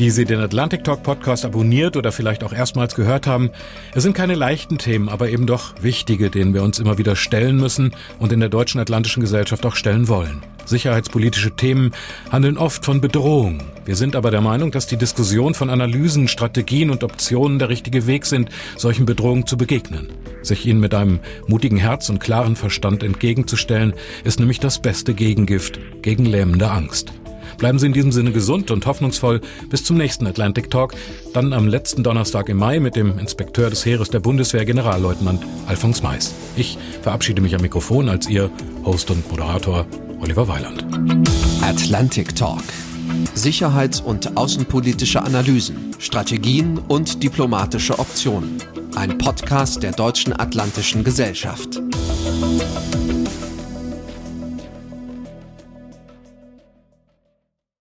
[SPEAKER 2] die Sie den Atlantic Talk Podcast abonniert oder vielleicht auch erstmals gehört haben. Es sind keine leichten Themen, aber eben doch wichtige, denen wir uns immer wieder stellen müssen und in der deutschen atlantischen Gesellschaft auch stellen wollen. Sicherheitspolitische Themen handeln oft von Bedrohung. Wir sind aber der Meinung, dass die Diskussion von Analysen, Strategien und Optionen der richtige Weg sind, solchen Bedrohungen zu begegnen. Sich ihnen mit einem mutigen Herz und klaren Verstand entgegenzustellen, ist nämlich das beste Gegengift gegen lähmende Angst. Bleiben Sie in diesem Sinne gesund und hoffnungsvoll bis zum nächsten Atlantic Talk, dann am letzten Donnerstag im Mai mit dem Inspekteur des Heeres der Bundeswehr, Generalleutnant Alfons Mais. Ich verabschiede mich am Mikrofon als Ihr Host und Moderator Oliver Weiland.
[SPEAKER 1] Atlantic Talk. Sicherheits- und außenpolitische Analysen, Strategien und diplomatische Optionen. Ein Podcast der Deutschen Atlantischen Gesellschaft.